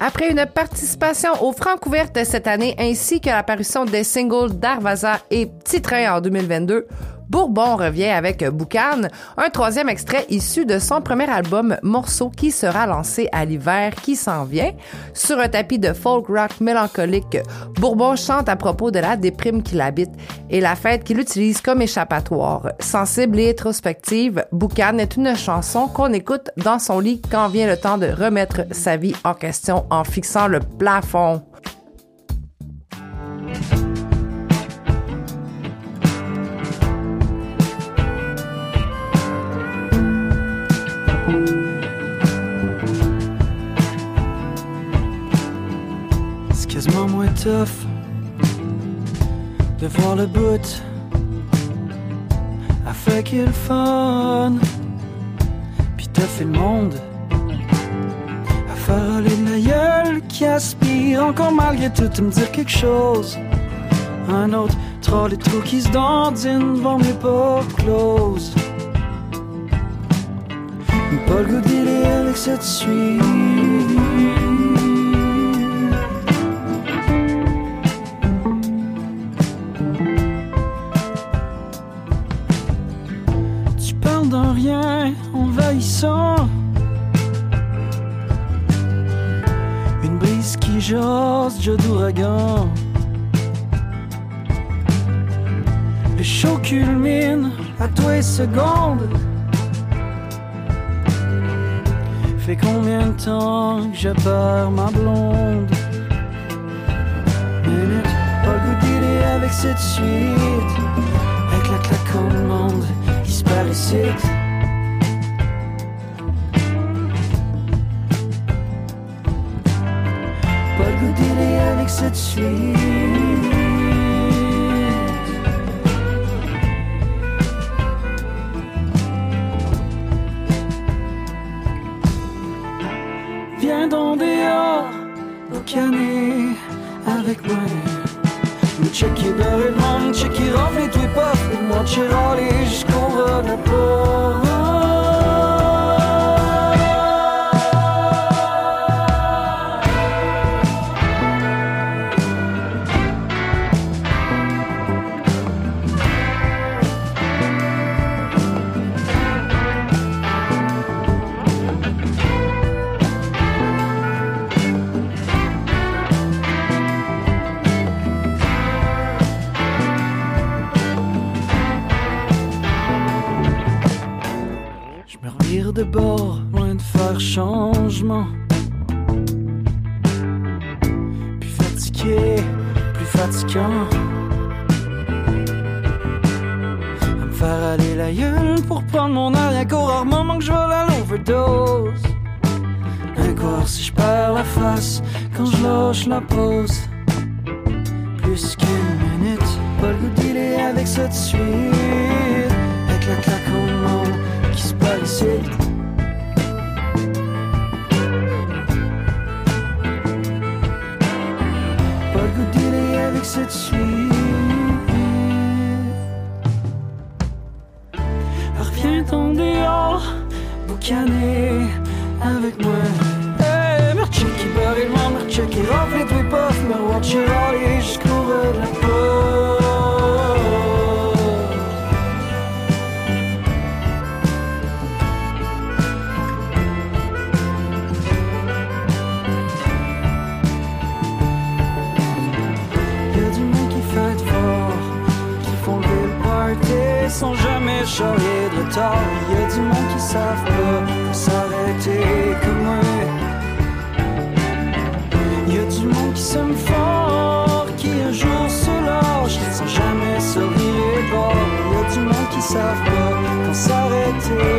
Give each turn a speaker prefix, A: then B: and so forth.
A: Après une participation aux Francouvertes cette année ainsi que l'apparition des singles Darvaza et Petit Train en 2022, Bourbon revient avec Boucan, un troisième extrait issu de son premier album Morceau qui sera lancé à l'hiver qui s'en vient. Sur un tapis de folk rock mélancolique, Bourbon chante à propos de la déprime qu'il habite et la fête qu'il utilise comme échappatoire. Sensible et introspective, Boucan est une chanson qu'on écoute dans son lit quand vient le temps de remettre sa vie en question en fixant le plafond.
B: C'est quasiment moins tough de voir le bout fait qu'il fun. Puis t'as fait le monde à faire la gueule qui aspire encore malgré tout à me dire quelque chose. Un autre troll et trous qui se dandine devant mes portes closes. Pas le avec cette suite. Tu parles d'un rien envahissant. Une brise qui jase, jeu d'ouragan. Le show culmine à toi et seconde. Fait combien de temps que je perds ma blonde? Minute, pas le goût avec cette suite. Avec la claque monde qui se. Pas le goût avec cette suite. Avec moi. Checker rempli tout pas. Et moi, râlé jusqu'au ras de de loin de faire changement. Plus fatigué, plus fatigant. À me faire aller la gueule pour prendre mon air, y'a qu'au rare moment que je vole à l'overdose. Encore si je perds la face quand je lâche la pause. Plus qu'une minute, pas le goût d'y avec cette suite. Avec la claque au monde qui se bat avec cette suite. Reviens en dehors, boucaner avec moi. Hey, me checker barré le monde, me checker rempli de puff, me watcher aller jusqu'au charrier de retard. Y'a du monde qui savent pas s'arrêter comme moi. Y'a du monde qui s'aime fort, qui un jour se lâche sans jamais se virer de bord. Y'a du monde qui savent pas quand s'arrêter